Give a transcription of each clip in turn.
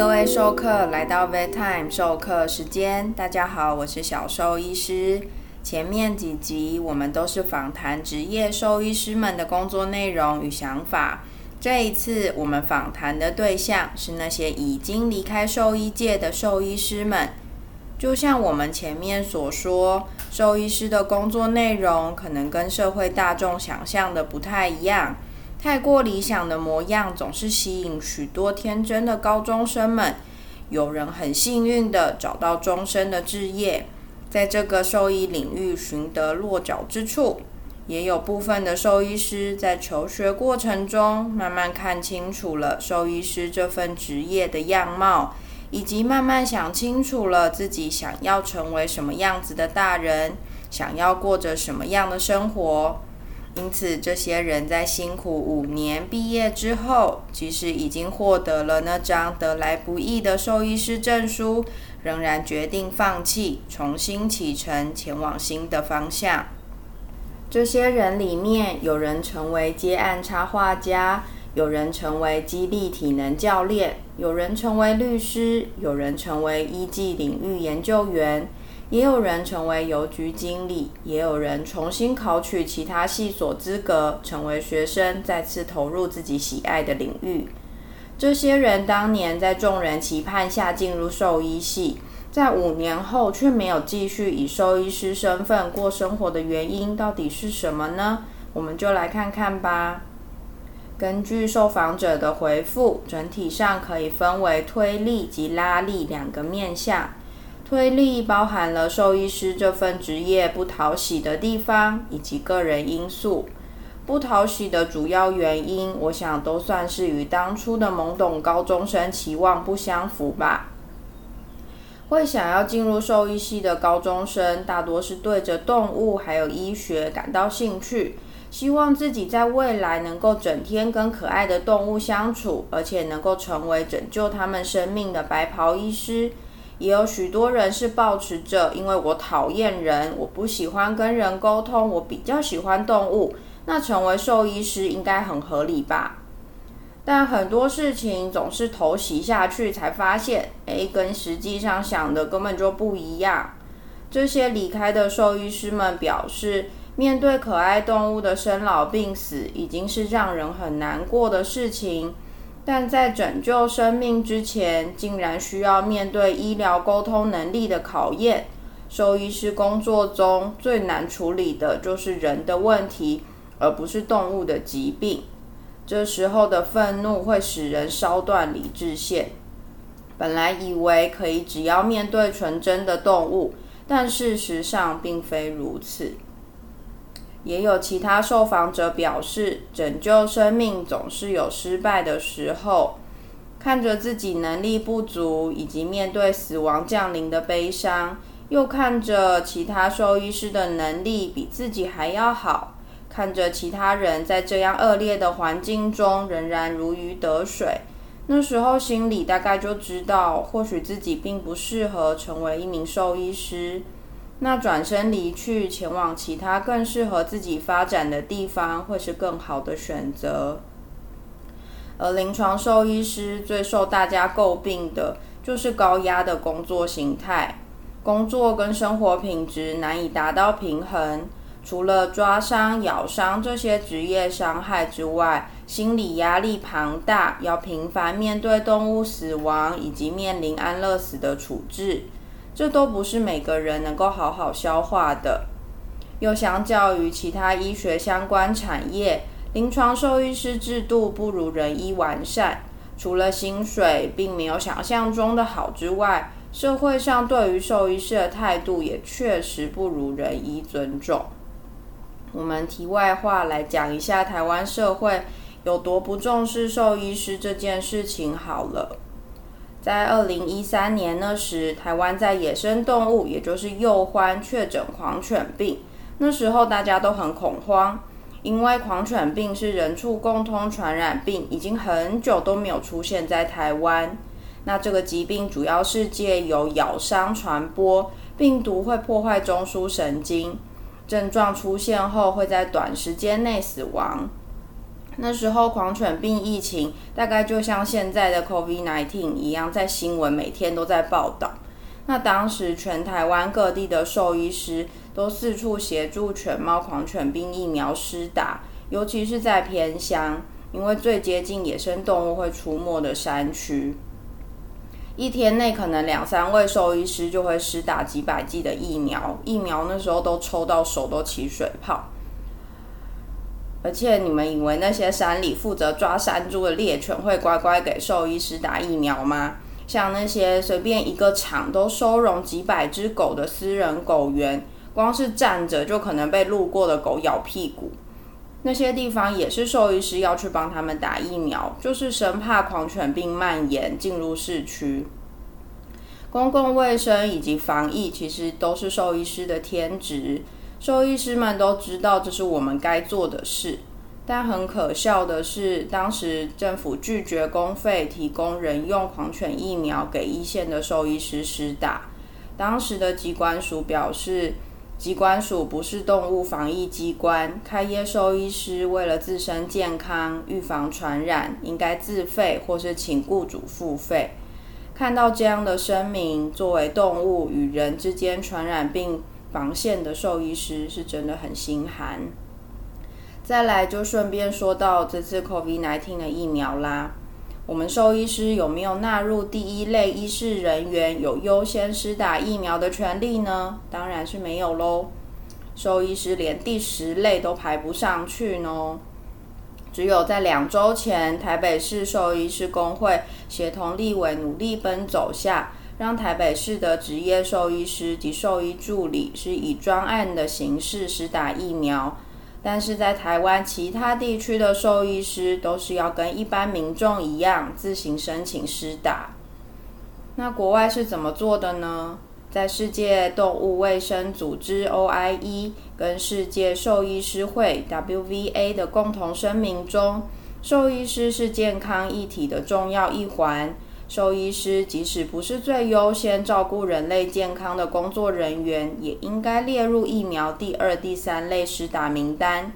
各位授课来到 Vet Time 授课时间，大家好，我是小兽医师。前面几集我们都是访谈职业兽医师们的工作内容与想法，这一次我们访谈的对象是那些已经离开兽医界的兽医师们。就像我们前面所说，兽医师的工作内容可能跟社会大众想象的不太一样。太过理想的模样总是吸引许多天真的高中生们。有人很幸运的找到终身的志业，在这个兽医领域寻得落脚之处；也有部分的兽医师在求学过程中慢慢看清楚了兽医师这份职业的样貌，以及慢慢想清楚了自己想要成为什么样子的大人，想要过着什么样的生活。因此，这些人在辛苦五年毕业之后，即使已经获得了那张得来不易的兽医师证书，仍然决定放弃，重新启程，前往新的方向。这些人里面，有人成为接案插画家，有人成为激励体能教练，有人成为律师，有人成为医技领域研究员。也有人成为邮局经理，也有人重新考取其他系所资格，成为学生，再次投入自己喜爱的领域。这些人当年在众人期盼下进入兽医系，在五年后却没有继续以兽医师身份过生活的原因到底是什么呢？我们就来看看吧。根据受访者的回复，整体上可以分为推力及拉力两个面向。推力包含了兽医师这份职业不讨喜的地方，以及个人因素。不讨喜的主要原因，我想都算是与当初的懵懂高中生期望不相符吧。会想要进入兽医系的高中生，大多是对着动物还有医学感到兴趣，希望自己在未来能够整天跟可爱的动物相处，而且能够成为拯救他们生命的白袍医师。也有许多人是保持着，因为我讨厌人，我不喜欢跟人沟通，我比较喜欢动物。那成为兽医师应该很合理吧？但很多事情总是偷袭下去才发现，诶，跟实际上想的根本就不一样。这些离开的兽医师们表示，面对可爱动物的生老病死，已经是让人很难过的事情。但在拯救生命之前，竟然需要面对医疗沟通能力的考验。兽医师工作中最难处理的就是人的问题，而不是动物的疾病。这时候的愤怒会使人烧断理智线。本来以为可以只要面对纯真的动物，但事实上并非如此。也有其他受访者表示，拯救生命总是有失败的时候。看着自己能力不足，以及面对死亡降临的悲伤，又看着其他兽医师的能力比自己还要好，看着其他人在这样恶劣的环境中仍然如鱼得水，那时候心里大概就知道，或许自己并不适合成为一名兽医师。那转身离去，前往其他更适合自己发展的地方，会是更好的选择。而临床兽医师最受大家诟病的，就是高压的工作形态，工作跟生活品质难以达到平衡。除了抓伤、咬伤这些职业伤害之外，心理压力庞大，要频繁面对动物死亡，以及面临安乐死的处置。这都不是每个人能够好好消化的。又相较于其他医学相关产业，临床兽医师制度不如人医完善。除了薪水并没有想象中的好之外，社会上对于兽医师的态度也确实不如人医尊重。我们题外话来讲一下台湾社会有多不重视兽医师这件事情好了。在二零一三年那时，台湾在野生动物，也就是幼獾确诊狂犬病。那时候大家都很恐慌，因为狂犬病是人畜共通传染病，已经很久都没有出现在台湾。那这个疾病主要是借由咬伤传播，病毒会破坏中枢神经，症状出现后会在短时间内死亡。那时候狂犬病疫情大概就像现在的 COVID-19 一样，在新闻每天都在报道。那当时全台湾各地的兽医师都四处协助犬猫狂犬病疫苗施打，尤其是在偏乡，因为最接近野生动物会出没的山区。一天内可能两三位兽医师就会施打几百剂的疫苗，疫苗那时候都抽到手都起水泡。而且你们以为那些山里负责抓山猪的猎犬会乖乖给兽医师打疫苗吗？像那些随便一个厂都收容几百只狗的私人狗园，光是站着就可能被路过的狗咬屁股。那些地方也是兽医师要去帮他们打疫苗，就是生怕狂犬病蔓延进入市区。公共卫生以及防疫其实都是兽医师的天职，兽医师们都知道这是我们该做的事。但很可笑的是，当时政府拒绝公费提供人用狂犬疫苗给一线的兽医师施打。当时的机关署表示。机关署不是动物防疫机关，开业兽医师为了自身健康、预防传染，应该自费或是请雇主付费。看到这样的声明，作为动物与人之间传染病防线的兽医师，是真的很心寒。再来就顺便说到这次 COVID-19 的疫苗啦。我们兽医师有没有纳入第一类医师人员有优先施打疫苗的权利呢？当然是没有喽。兽医师连第十类都排不上去呢。只有在两周前，台北市兽医师工会协同立委努力奔走下，让台北市的职业兽医师及兽医助理是以专案的形式施打疫苗。但是在台湾其他地区的兽医师都是要跟一般民众一样自行申请施打。那国外是怎么做的呢？在世界动物卫生组织 OIE 跟世界兽医师会 WVA 的共同声明中，兽医师是健康议题的重要一环。兽医师即使不是最优先照顾人类健康的工作人员，也应该列入疫苗第二、第三类施打名单。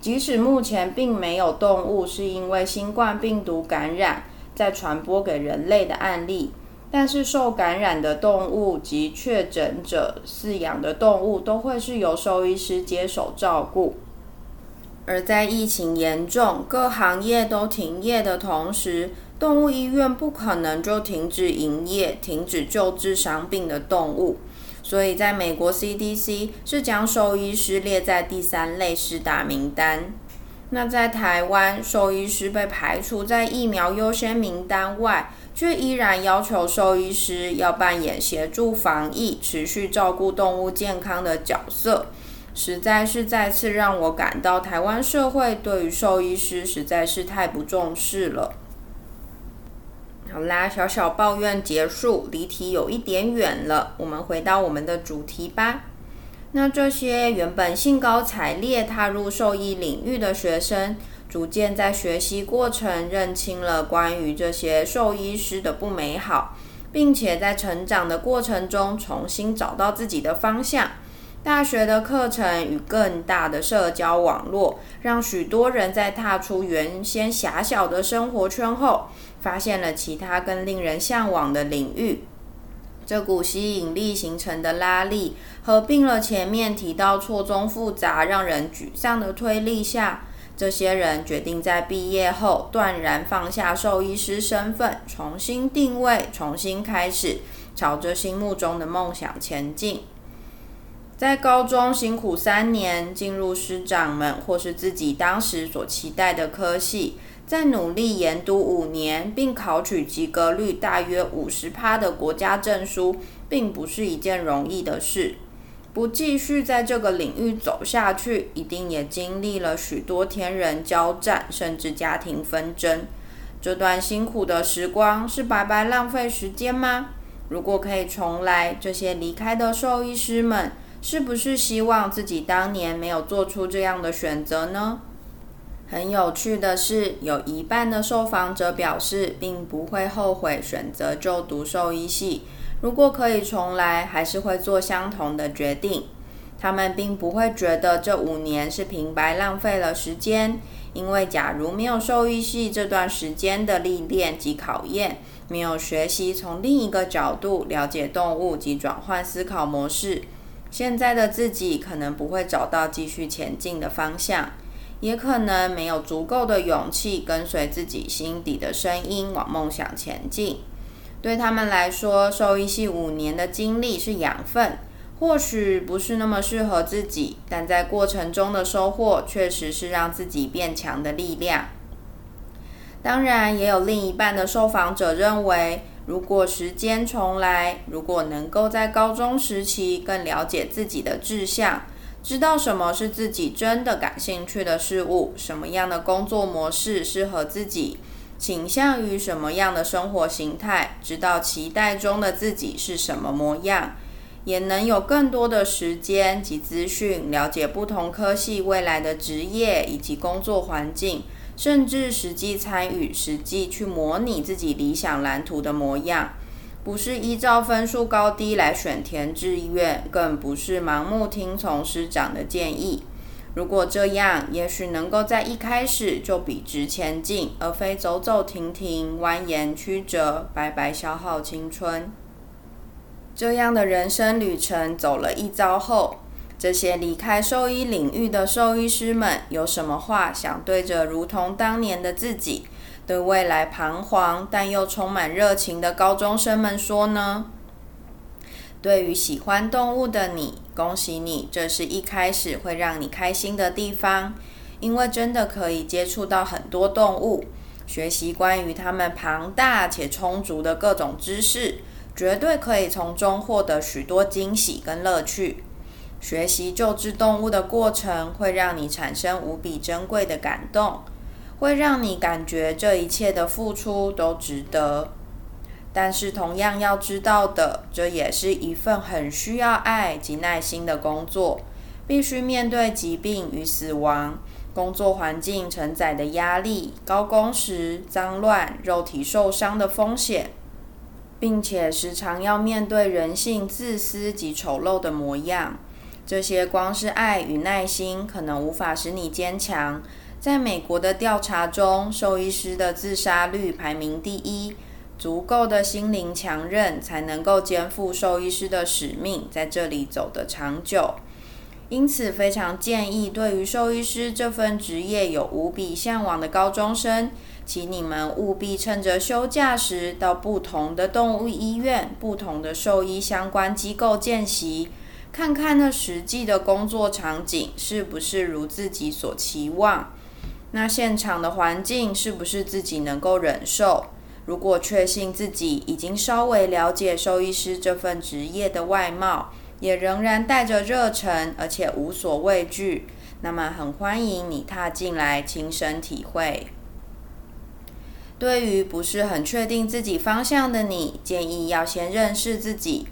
即使目前并没有动物是因为新冠病毒感染再传播给人类的案例，但是受感染的动物及确诊者饲养的动物都会是由兽医师接手照顾。而在疫情严重、各行业都停业的同时，动物医院不可能就停止营业、停止救治伤病的动物，所以在美国 CDC 是将兽医师列在第三类施打名单。那在台湾，兽医师被排除在疫苗优先名单外，却依然要求兽医师要扮演协助防疫、持续照顾动物健康的角色，实在是再次让我感到台湾社会对于兽医师实在是太不重视了。好啦，小小抱怨结束，离题有一点远了。我们回到我们的主题吧。那这些原本兴高采烈踏入兽医领域的学生，逐渐在学习过程认清了关于这些兽医师的不美好，并且在成长的过程中重新找到自己的方向。大学的课程与更大的社交网络，让许多人在踏出原先狭小的生活圈后，发现了其他更令人向往的领域。这股吸引力形成的拉力，合并了前面提到错综复杂、让人沮丧的推力下，这些人决定在毕业后断然放下兽医师身份，重新定位，重新开始，朝着心目中的梦想前进。在高中辛苦三年，进入师长们或是自己当时所期待的科系，再努力研读五年，并考取及格率大约五十趴的国家证书，并不是一件容易的事。不继续在这个领域走下去，一定也经历了许多天人交战，甚至家庭纷争。这段辛苦的时光是白白浪费时间吗？如果可以重来，这些离开的兽医师们。是不是希望自己当年没有做出这样的选择呢？很有趣的是，有一半的受访者表示，并不会后悔选择就读兽医系。如果可以重来，还是会做相同的决定。他们并不会觉得这五年是平白浪费了时间，因为假如没有兽医系这段时间的历练及考验，没有学习从另一个角度了解动物及转换思考模式，现在的自己可能不会找到继续前进的方向，也可能没有足够的勇气跟随自己心底的声音往梦想前进。对他们来说，兽医系五年的经历是养分。或许不是那么适合自己，但在过程中的收获确实是让自己变强的力量。当然，也有另一半的受访者认为，如果时间重来，如果能够在高中时期更了解自己的志向，知道什么是自己真的感兴趣的事物，什么样的工作模式适合自己，倾向于什么样的生活形态，知道期待中的自己是什么模样。也能有更多的时间及资讯，了解不同科系未来的职业以及工作环境，甚至实际参与、实际去模拟自己理想蓝图的模样。不是依照分数高低来选填志愿，更不是盲目听从师长的建议。如果这样，也许能够在一开始就笔直前进，而非走走停停、蜿蜒曲折、白白消耗青春。这样的人生旅程走了一遭后，这些离开兽医领域的兽医师们有什么话想对着如同当年的自己，对未来彷徨但又充满热情的高中生们说呢？对于喜欢动物的你，恭喜你，这是一开始会让你开心的地方，因为真的可以接触到很多动物，学习关于它们庞大且充足的各种知识。绝对可以从中获得许多惊喜跟乐趣。学习救治动物的过程会让你产生无比珍贵的感动，会让你感觉这一切的付出都值得。但是，同样要知道的，这也是一份很需要爱及耐心的工作，必须面对疾病与死亡，工作环境承载的压力、高工时、脏乱、肉体受伤的风险。并且时常要面对人性自私及丑陋的模样，这些光是爱与耐心可能无法使你坚强。在美国的调查中，兽医师的自杀率排名第一。足够的心灵强韧，才能够肩负兽医师的使命，在这里走得长久。因此，非常建议对于兽医师这份职业有无比向往的高中生。请你们务必趁着休假时，到不同的动物医院、不同的兽医相关机构见习，看看那实际的工作场景是不是如自己所期望。那现场的环境是不是自己能够忍受？如果确信自己已经稍微了解兽医师这份职业的外貌，也仍然带着热忱，而且无所畏惧，那么很欢迎你踏进来亲身体会。对于不是很确定自己方向的你，建议要先认识自己。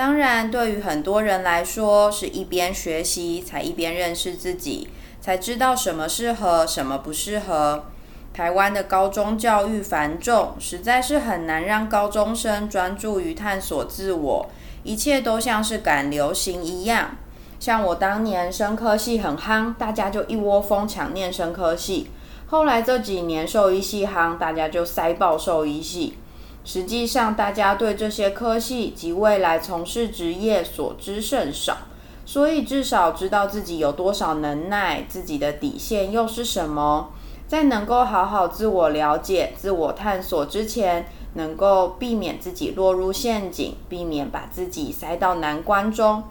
当然，对于很多人来说，是一边学习才一边认识自己，才知道什么适合，什么不适合。台湾的高中教育繁重，实在是很难让高中生专注于探索自我，一切都像是赶流行一样。像我当年生科系很夯，大家就一窝蜂抢念生科系。后来这几年兽医系夯，大家就塞爆兽医系。实际上，大家对这些科系及未来从事职业所知甚少，所以至少知道自己有多少能耐，自己的底线又是什么，在能够好好自我了解、自我探索之前，能够避免自己落入陷阱，避免把自己塞到难关中。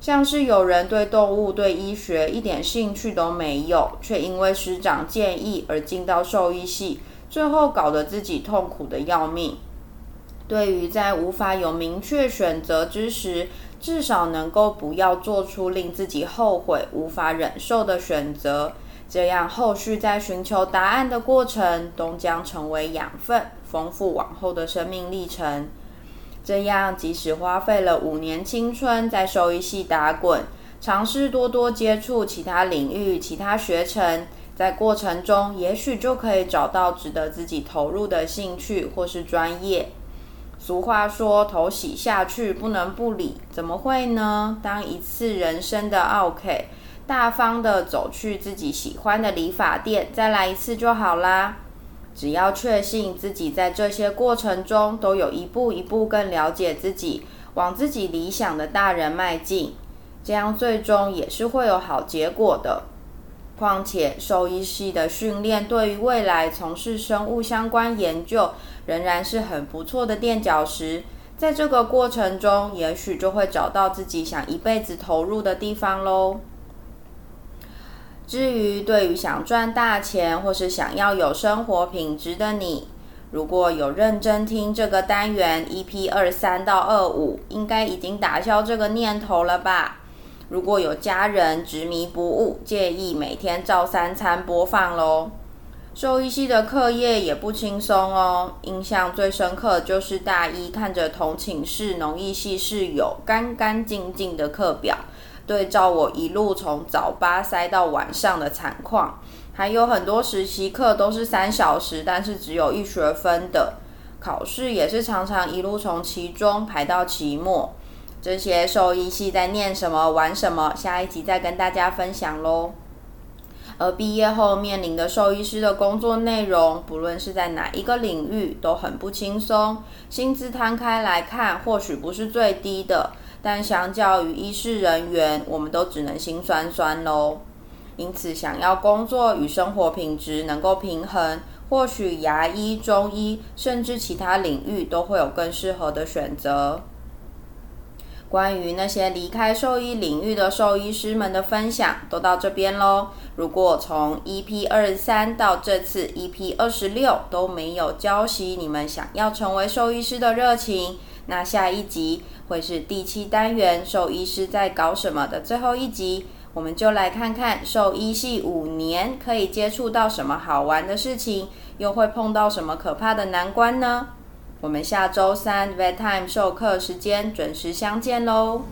像是有人对动物、对医学一点兴趣都没有，却因为师长建议而进到兽医系，最后搞得自己痛苦的要命。对于在无法有明确选择之时，至少能够不要做出令自己后悔、无法忍受的选择，这样后续在寻求答案的过程，都将成为养分，丰富往后的生命历程。这样，即使花费了五年青春在兽医系打滚，尝试多多接触其他领域、其他学程，在过程中，也许就可以找到值得自己投入的兴趣或是专业。俗话说：“头洗下去不能不理。”怎么会呢？当一次人生的 OK，大方的走去自己喜欢的理发店，再来一次就好啦。只要确信自己在这些过程中都有一步一步更了解自己，往自己理想的大人迈进，这样最终也是会有好结果的。况且，兽医系的训练对于未来从事生物相关研究仍然是很不错的垫脚石。在这个过程中，也许就会找到自己想一辈子投入的地方喽。至于对于想赚大钱或是想要有生活品质的你，如果有认真听这个单元 EP 二三到二五，应该已经打消这个念头了吧？如果有家人执迷不悟，建议每天照三餐播放喽。兽医系的课业也不轻松哦，印象最深刻就是大一看着同寝室农艺系室友干干净净的课表，对照我一路从早八塞到晚上的惨况，还有很多实习课都是三小时，但是只有一学分的，考试也是常常一路从期中排到期末。这些兽医系在念什么、玩什么，下一集再跟大家分享喽。而毕业后面临的兽医师的工作内容，不论是在哪一个领域，都很不轻松。薪资摊开来看，或许不是最低的，但相较于医师人员，我们都只能心酸酸喽。因此，想要工作与生活品质能够平衡，或许牙医、中医，甚至其他领域，都会有更适合的选择。关于那些离开兽医领域的兽医师们的分享，都到这边喽。如果从 EP 二十三到这次 EP 二十六都没有浇熄你们想要成为兽医师的热情，那下一集会是第七单元“兽医师在搞什么”的最后一集，我们就来看看兽医系五年可以接触到什么好玩的事情，又会碰到什么可怕的难关呢？我们下周三 Vet Time 授课时间准时相见喽！